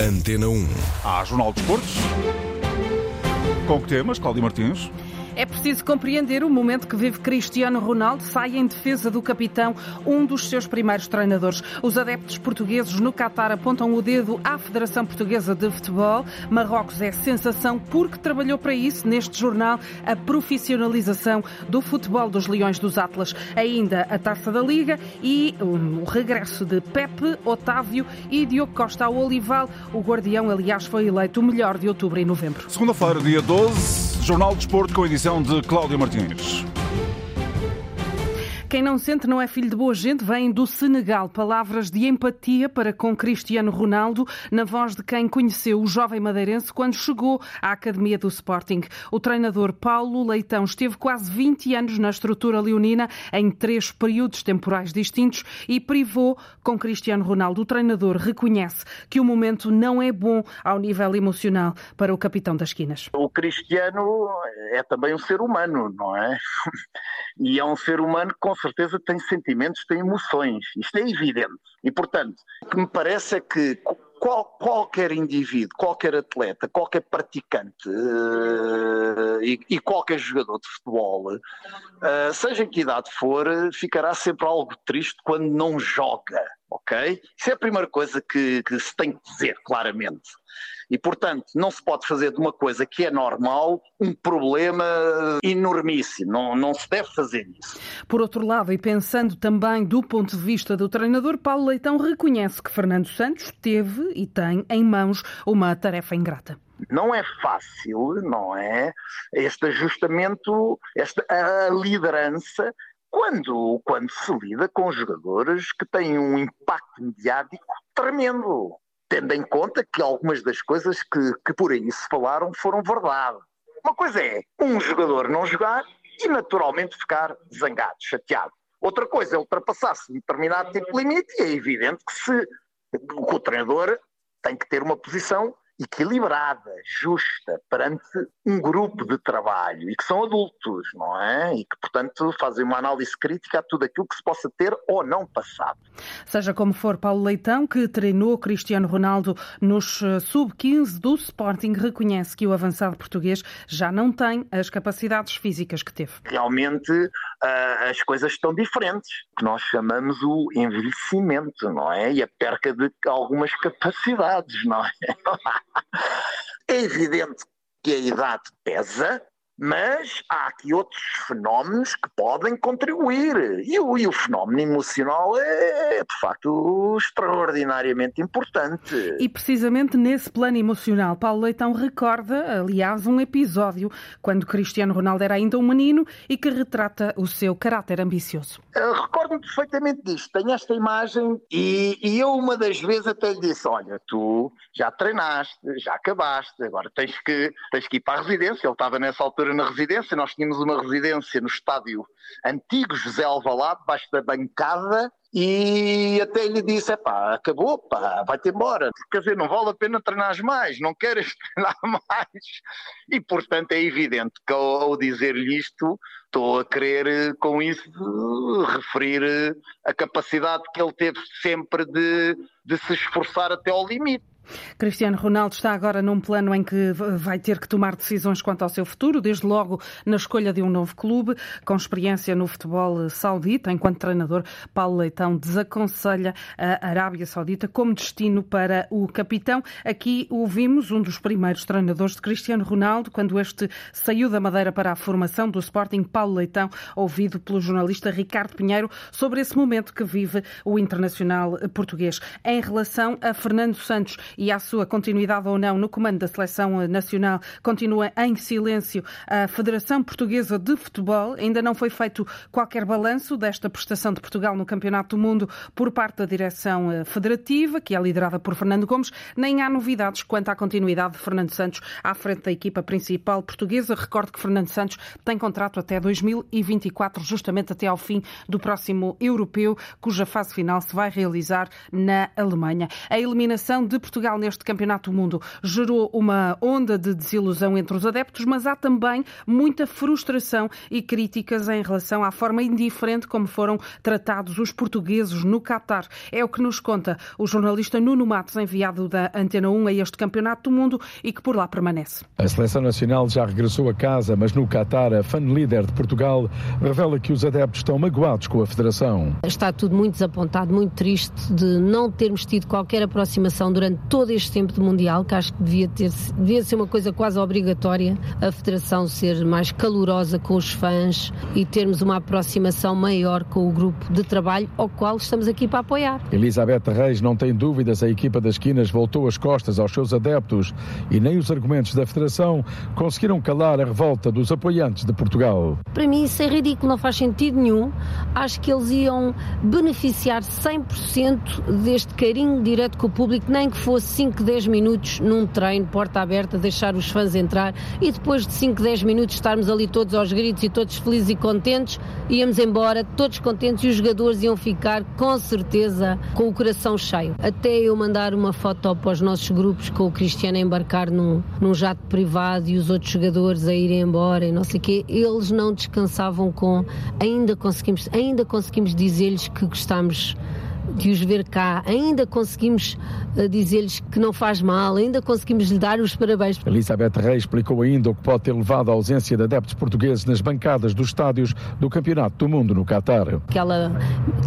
Antena 1. Há Jornal de Esportes. Com que temas, Cláudio Martins? É preciso compreender o momento que vive Cristiano Ronaldo. Sai em defesa do capitão, um dos seus primeiros treinadores. Os adeptos portugueses no Qatar apontam o dedo à Federação Portuguesa de Futebol. Marrocos é sensação porque trabalhou para isso neste jornal a profissionalização do futebol dos Leões dos Atlas. Ainda a Taça da Liga e o regresso de Pepe, Otávio e Diogo Costa ao Olival. O guardião, aliás, foi eleito o melhor de outubro e novembro. Segunda-feira, dia 12, Jornal de Esporte com edição de Cláudio Martins. Quem não sente não é filho de boa gente, vem do Senegal. Palavras de empatia para com Cristiano Ronaldo, na voz de quem conheceu o jovem madeirense quando chegou à Academia do Sporting. O treinador Paulo Leitão esteve quase 20 anos na estrutura leonina, em três períodos temporais distintos, e privou com Cristiano Ronaldo. O treinador reconhece que o momento não é bom ao nível emocional para o capitão das esquinas. O Cristiano é também um ser humano, não é? E é um ser humano que com certeza tem sentimentos, tem emoções. Isto é evidente. E, portanto, o que me parece é que qual, qualquer indivíduo, qualquer atleta, qualquer praticante uh, e, e, qualquer jogador de futebol, uh, seja em que idade for, ficará sempre algo triste quando não joga, ok? Isso é a primeira coisa que, que se tem que dizer claramente. E, portanto, não se pode fazer de uma coisa que é normal um problema enormíssimo. Não, não se deve fazer isso. Por outro lado, e pensando também do ponto de vista do treinador, Paulo Leitão reconhece que Fernando Santos teve e tem em mãos uma tarefa ingrata. Não é fácil, não é? Este ajustamento, esta a liderança quando, quando se lida com jogadores que têm um impacto mediático tremendo tendo em conta que algumas das coisas que, que por aí se falaram foram verdade. Uma coisa é um jogador não jogar e naturalmente ficar zangado, chateado. Outra coisa é ultrapassar-se um determinado tipo de limite e é evidente que se o treinador tem que ter uma posição equilibrada, justa, perante um grupo de trabalho e que são adultos, não é? E que, portanto, fazem uma análise crítica a tudo aquilo que se possa ter ou não passado. Seja como for, Paulo Leitão, que treinou Cristiano Ronaldo nos eh, sub-15 do Sporting, reconhece que o avançado português já não tem as capacidades físicas que teve. Realmente uh, as coisas estão diferentes, que nós chamamos o envelhecimento, não é? E a perca de algumas capacidades, não é? É evidente que a idade pesa, mas há aqui outros fenómenos que podem contribuir. E o, e o, fenómeno emocional é, de facto, extraordinariamente importante. E precisamente nesse plano emocional, Paulo Leitão recorda, aliás, um episódio quando Cristiano Ronaldo era ainda um menino e que retrata o seu caráter ambicioso. Recordo-me perfeitamente disto. Tenho esta imagem e, e eu, uma das vezes, até lhe disse: Olha, tu já treinaste, já acabaste, agora tens que, tens que ir para a residência. Ele estava nessa altura na residência, nós tínhamos uma residência no estádio antigo José Alvalade, debaixo da bancada, e até lhe disse, pá, acabou, pá, vai-te embora. Quer dizer, não vale a pena treinar mais, não queres treinar mais. E, portanto, é evidente que ao, ao dizer-lhe isto, estou a querer com isso referir a capacidade que ele teve sempre de, de se esforçar até ao limite. Cristiano Ronaldo está agora num plano em que vai ter que tomar decisões quanto ao seu futuro, desde logo na escolha de um novo clube, com experiência no futebol saudita. Enquanto treinador, Paulo Leitão desaconselha a Arábia Saudita como destino para o capitão. Aqui ouvimos um dos primeiros treinadores de Cristiano Ronaldo, quando este saiu da Madeira para a formação do Sporting, Paulo Leitão, ouvido pelo jornalista Ricardo Pinheiro, sobre esse momento que vive o internacional português. Em relação a Fernando Santos e à sua continuidade ou não no comando da seleção nacional, continua em silêncio a Federação Portuguesa de Futebol. Ainda não foi feito qualquer balanço desta prestação de Portugal no Campeonato do Mundo por parte da direção eh, federativa, que é liderada por Fernando Gomes, nem há novidades quanto à continuidade de Fernando Santos à frente da equipa principal portuguesa. Recordo que Fernando Santos tem contrato até 2024, justamente até ao fim do próximo europeu, cuja fase final se vai realizar na Alemanha. A eliminação de Portugal Portugal neste Campeonato do Mundo gerou uma onda de desilusão entre os adeptos, mas há também muita frustração e críticas em relação à forma indiferente como foram tratados os portugueses no Qatar. É o que nos conta o jornalista Nuno Matos, enviado da Antena 1 a este Campeonato do Mundo e que por lá permanece. A seleção nacional já regressou a casa, mas no Qatar, a fan líder de Portugal revela que os adeptos estão magoados com a federação. Está tudo muito desapontado, muito triste de não termos tido qualquer aproximação durante todo este tempo de Mundial, que acho que devia, ter, devia ser uma coisa quase obrigatória, a federação ser mais calorosa com os fãs e termos uma aproximação maior com o grupo de trabalho ao qual estamos aqui para apoiar. Elizabeth Reis não tem dúvidas, a equipa das esquinas voltou as costas aos seus adeptos e nem os argumentos da federação conseguiram calar a revolta dos apoiantes de Portugal. Para mim isso é ridículo, não faz sentido nenhum. Acho que eles iam beneficiar 100% deste carinho direto com o público, nem que fosse 5, 10 minutos num treino, porta aberta, deixar os fãs entrar e depois de 5, 10 minutos estarmos ali todos aos gritos e todos felizes e contentes, íamos embora, todos contentes e os jogadores iam ficar com certeza com o coração cheio. Até eu mandar uma foto para os nossos grupos com o Cristiano a embarcar num, num jato privado e os outros jogadores a irem embora e não sei o quê, eles não descansavam com ainda conseguimos, ainda conseguimos dizer-lhes que gostamos de os ver cá, ainda conseguimos uh, dizer-lhes que não faz mal, ainda conseguimos lhe dar os parabéns. Elizabeth Reis explicou ainda o que pode ter levado à ausência de adeptos portugueses nas bancadas dos estádios do Campeonato do Mundo no Qatar. Aquela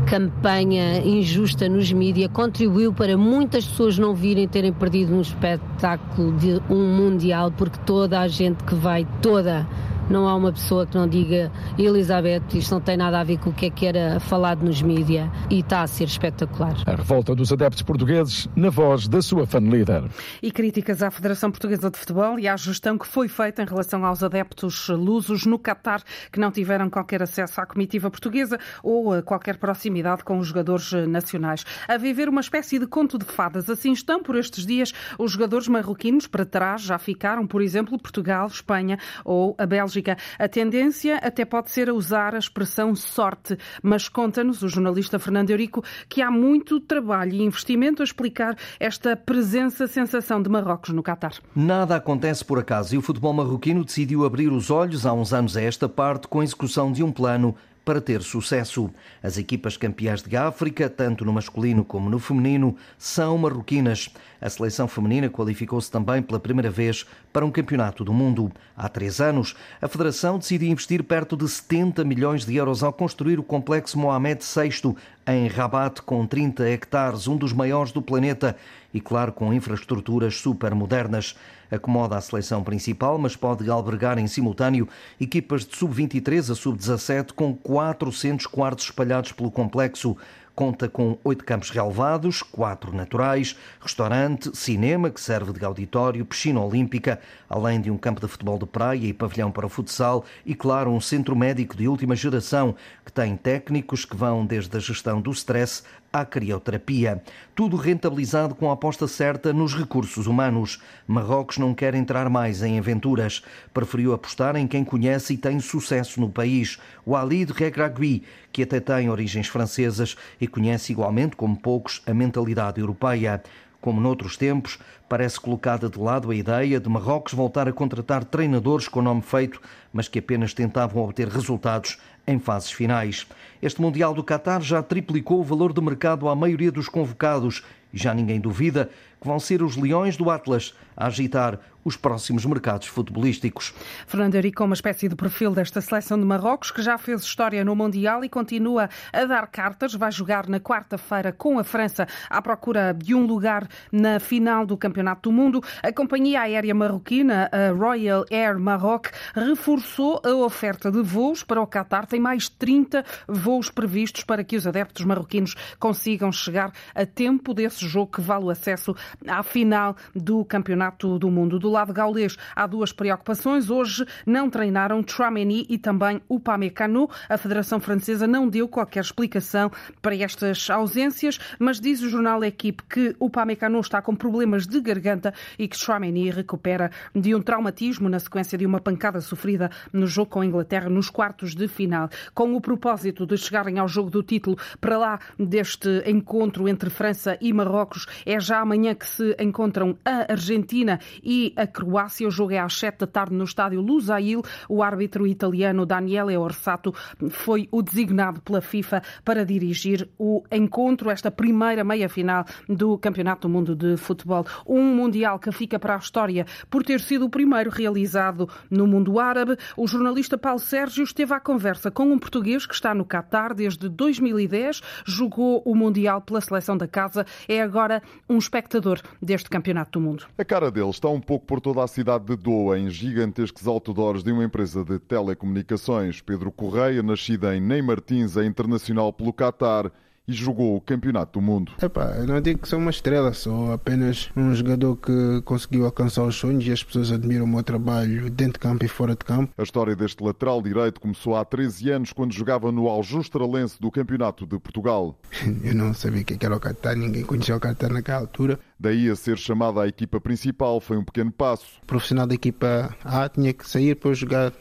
campanha injusta nos mídias contribuiu para muitas pessoas não virem terem perdido um espetáculo de um mundial, porque toda a gente que vai, toda não há uma pessoa que não diga Elizabeth, isto não tem nada a ver com o que é que era falado nos mídias e está a ser espetacular. A revolta dos adeptos portugueses na voz da sua fan líder. E críticas à Federação Portuguesa de Futebol e à gestão que foi feita em relação aos adeptos lusos no Qatar que não tiveram qualquer acesso à comitiva portuguesa ou qualquer proximidade com os jogadores nacionais. A viver uma espécie de conto de fadas. Assim estão por estes dias os jogadores marroquinos para trás já ficaram, por exemplo, Portugal, Espanha ou a Bélgica a tendência até pode ser a usar a expressão sorte, mas conta-nos o jornalista Fernando Eurico que há muito trabalho e investimento a explicar esta presença, sensação de Marrocos no Catar. Nada acontece por acaso e o futebol marroquino decidiu abrir os olhos há uns anos a esta parte com a execução de um plano para ter sucesso. As equipas campeãs de África, tanto no masculino como no feminino, são marroquinas. A seleção feminina qualificou-se também pela primeira vez para um campeonato do mundo. Há três anos, a Federação decidiu investir perto de 70 milhões de euros ao construir o complexo Mohamed VI em Rabat, com 30 hectares, um dos maiores do planeta e, claro, com infraestruturas super modernas. Acomoda a seleção principal, mas pode albergar em simultâneo equipas de sub-23 a sub-17 com 400 quartos espalhados pelo complexo. Conta com oito campos relevados, quatro naturais, restaurante, cinema, que serve de auditório, piscina olímpica, além de um campo de futebol de praia e pavilhão para futsal e, claro, um centro médico de última geração, que tem técnicos que vão desde a gestão do stress à crioterapia. Tudo rentabilizado com a aposta certa nos recursos humanos. Marrocos não quer entrar mais em aventuras. Preferiu apostar em quem conhece e tem sucesso no país. O Alid Regragui, que até tem origens francesas e conhece igualmente, como poucos, a mentalidade europeia. Como noutros tempos, parece colocada de lado a ideia de Marrocos voltar a contratar treinadores com nome feito, mas que apenas tentavam obter resultados em fases finais. Este Mundial do Qatar já triplicou o valor de mercado à maioria dos convocados e já ninguém duvida que vão ser os leões do Atlas a agitar os próximos mercados futebolísticos. Fernando Eurico, uma espécie de perfil desta seleção de Marrocos, que já fez história no Mundial e continua a dar cartas. Vai jogar na quarta-feira com a França à procura de um lugar na final do Campeonato do Mundo. A companhia aérea marroquina, a Royal Air Maroc, reforçou a oferta de voos para o Qatar. Tem mais 30 voos previstos para que os adeptos marroquinos consigam chegar a tempo desse jogo que vale o acesso à final do Campeonato do Mundo. Do lado gaulês há duas preocupações. Hoje não treinaram Chouameni e também o Pamecano. A Federação Francesa não deu qualquer explicação para estas ausências, mas diz o jornal Equipe que o Pamecano está com problemas de garganta e que Chouameni recupera de um traumatismo na sequência de uma pancada sofrida no jogo com a Inglaterra nos quartos de final. Com o propósito de chegarem ao jogo do título para lá deste encontro entre França e Marrocos, é já amanhã que se encontram a Argentina e a Croácia. O jogo é às 7 da tarde no estádio Lusail. O árbitro italiano Daniele Orsato foi o designado pela FIFA para dirigir o encontro, esta primeira meia-final do Campeonato do Mundo de Futebol. Um Mundial que fica para a história por ter sido o primeiro realizado no mundo árabe. O jornalista Paulo Sérgio esteve à conversa com um português que está no Catar desde 2010, jogou o Mundial pela seleção da casa, é agora um espectador deste Campeonato do Mundo. A cara dele está um pouco por toda a cidade de Doha, em gigantescos outdoors de uma empresa de telecomunicações. Pedro Correia, nascido em Ney Martins, é internacional pelo Catar e jogou o Campeonato do Mundo. Epá, eu não digo que sou uma estrela, sou apenas um jogador que conseguiu alcançar os sonhos e as pessoas admiram o meu trabalho dentro de campo e fora de campo. A história deste lateral direito começou há 13 anos quando jogava no Aljustralense do Campeonato de Portugal. eu não sabia o que era o Qatar, ninguém conhecia o Qatar naquela altura. Daí a ser chamado à equipa principal foi um pequeno passo. O profissional da equipa A tinha que sair para jogar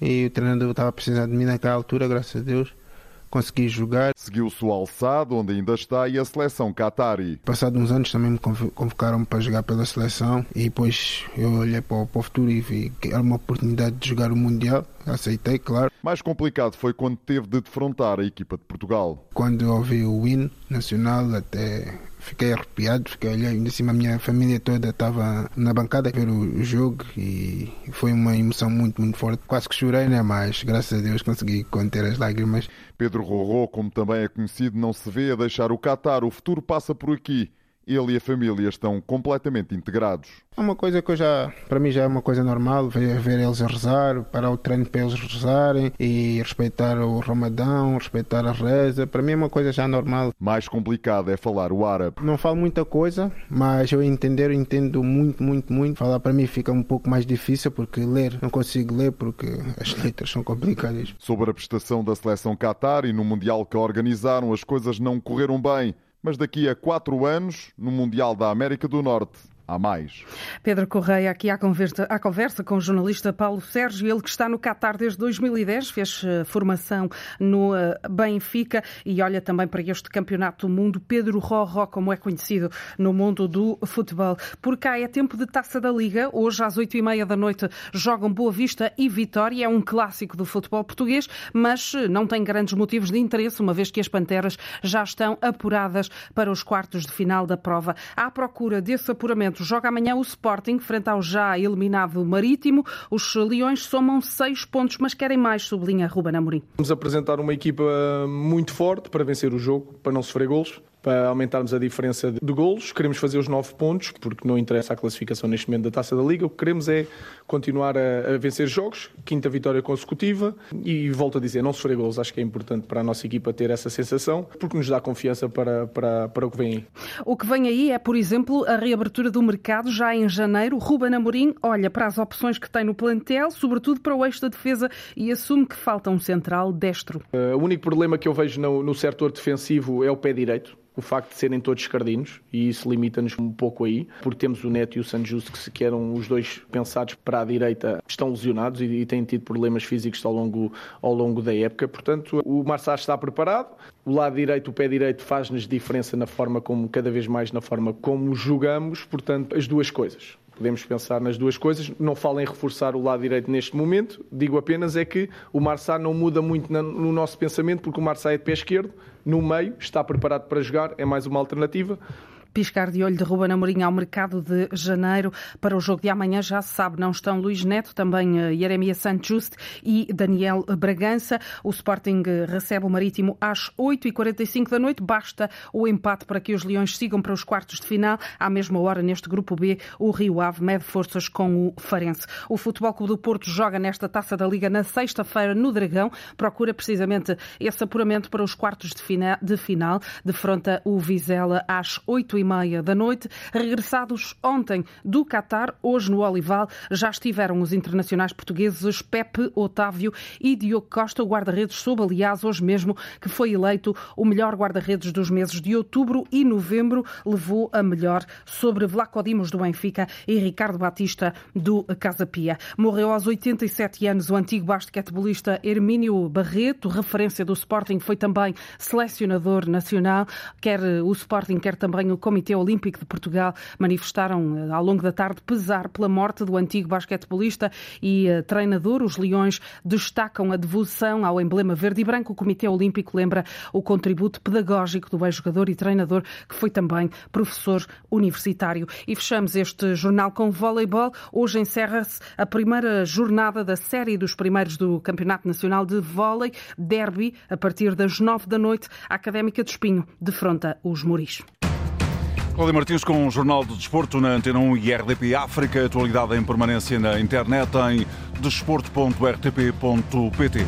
e o treinador estava precisando de mim naquela altura, graças a Deus consegui jogar. Seguiu-se o Alçado, onde ainda está, e a seleção Qatari. Passados uns anos também me convocaram para jogar pela seleção e depois eu olhei para o, para o futuro e vi que era uma oportunidade de jogar o Mundial. Aceitei, claro. Mais complicado foi quando teve de defrontar a equipa de Portugal. Quando eu ouvi o hino nacional, até fiquei arrepiado, fiquei olhando, ainda assim a minha família toda estava na bancada ver o jogo e foi uma emoção muito, muito forte. Quase que chorei, né? mas graças a Deus consegui conter as lágrimas. Pedro Rorô, como também é conhecido, não se vê a deixar o Qatar. O futuro passa por aqui ele e a família estão completamente integrados. É uma coisa que eu já, para mim já é uma coisa normal, ver, ver eles a rezar, parar o treino para eles rezarem e respeitar o Ramadão, respeitar a reza, para mim é uma coisa já normal. Mais complicado é falar o árabe. Não falo muita coisa, mas eu entender, eu entendo muito, muito, muito. Falar para mim fica um pouco mais difícil porque ler, não consigo ler porque as letras são complicadas. Sobre a prestação da seleção Qatar e no Mundial que organizaram, as coisas não correram bem mas daqui a quatro anos, no Mundial da América do Norte, há mais. Pedro Correia, aqui à conversa, à conversa com o jornalista Paulo Sérgio, ele que está no Qatar desde 2010, fez eh, formação no eh, Benfica e olha também para este Campeonato do Mundo. Pedro Roró, como é conhecido no mundo do futebol. Por cá é tempo de taça da Liga. Hoje, às oito e meia da noite, jogam Boa Vista e Vitória. É um clássico do futebol português, mas eh, não tem grandes motivos de interesse, uma vez que as Panteras já estão apuradas para os quartos de final da prova. À procura desse apuramento, Joga amanhã o Sporting, frente ao já eliminado Marítimo. Os Leões somam seis pontos, mas querem mais, sublinha Ruben Amorim. Vamos apresentar uma equipa muito forte para vencer o jogo, para não sofrer golos para aumentarmos a diferença de golos. Queremos fazer os nove pontos, porque não interessa a classificação neste momento da Taça da Liga. O que queremos é continuar a, a vencer jogos, quinta vitória consecutiva e volto a dizer, não sofrer golos. Acho que é importante para a nossa equipa ter essa sensação, porque nos dá confiança para, para, para o que vem aí. O que vem aí é, por exemplo, a reabertura do mercado já em janeiro. Ruben Amorim olha para as opções que tem no plantel, sobretudo para o eixo da defesa e assume que falta um central destro. Uh, o único problema que eu vejo no, no setor defensivo é o pé direito o facto de serem todos escardinos, e isso limita-nos um pouco aí, porque temos o Neto e o Sanjusto, que, que eram os dois pensados para a direita, estão lesionados e, e têm tido problemas físicos ao longo, ao longo da época. Portanto, o Marçal está preparado. O lado direito, o pé direito, faz-nos diferença na forma como, cada vez mais na forma como jogamos. Portanto, as duas coisas. Podemos pensar nas duas coisas. Não falo em reforçar o lado direito neste momento. Digo apenas é que o Marçal não muda muito no nosso pensamento, porque o Marçal é de pé esquerdo, no meio, está preparado para jogar, é mais uma alternativa piscar de olho de Ruben Amorim ao mercado de janeiro. Para o jogo de amanhã, já se sabe, não estão Luís Neto, também eh, Jeremias Santos e Daniel Bragança. O Sporting eh, recebe o Marítimo às 8h45 da noite. Basta o empate para que os Leões sigam para os quartos de final. À mesma hora, neste grupo B, o Rio Ave mede forças com o Farense. O Futebol Clube do Porto joga nesta taça da Liga na sexta-feira no Dragão. Procura precisamente esse apuramento para os quartos de final. De final. Defronta o Vizela às 8 h meia da noite. Regressados ontem do Catar, hoje no Olival, já estiveram os internacionais portugueses Pepe Otávio e Diogo Costa. O guarda-redes soube, aliás, hoje mesmo, que foi eleito o melhor guarda-redes dos meses de outubro e novembro. Levou a melhor sobre Vlaco Dimos do Benfica e Ricardo Batista do Casa Pia. Morreu aos 87 anos o antigo basquetebolista Hermínio Barreto, referência do Sporting, foi também selecionador nacional, quer o Sporting, quer também o Comitê Olímpico de Portugal manifestaram eh, ao longo da tarde pesar pela morte do antigo basquetebolista e uh, treinador. Os Leões destacam a devoção ao emblema verde e branco. O Comitê Olímpico lembra o contributo pedagógico do ex-jogador e treinador, que foi também professor universitário. E fechamos este jornal com voleibol. Hoje encerra-se a primeira jornada da série dos primeiros do Campeonato Nacional de Vôlei, Derby, a partir das nove da noite, a Académica de Espinho defronta os Muris. Cláudia Martins com o Jornal do Desporto na Antena 1 e RDP África. Atualidade em permanência na internet em desporto.rtp.pt.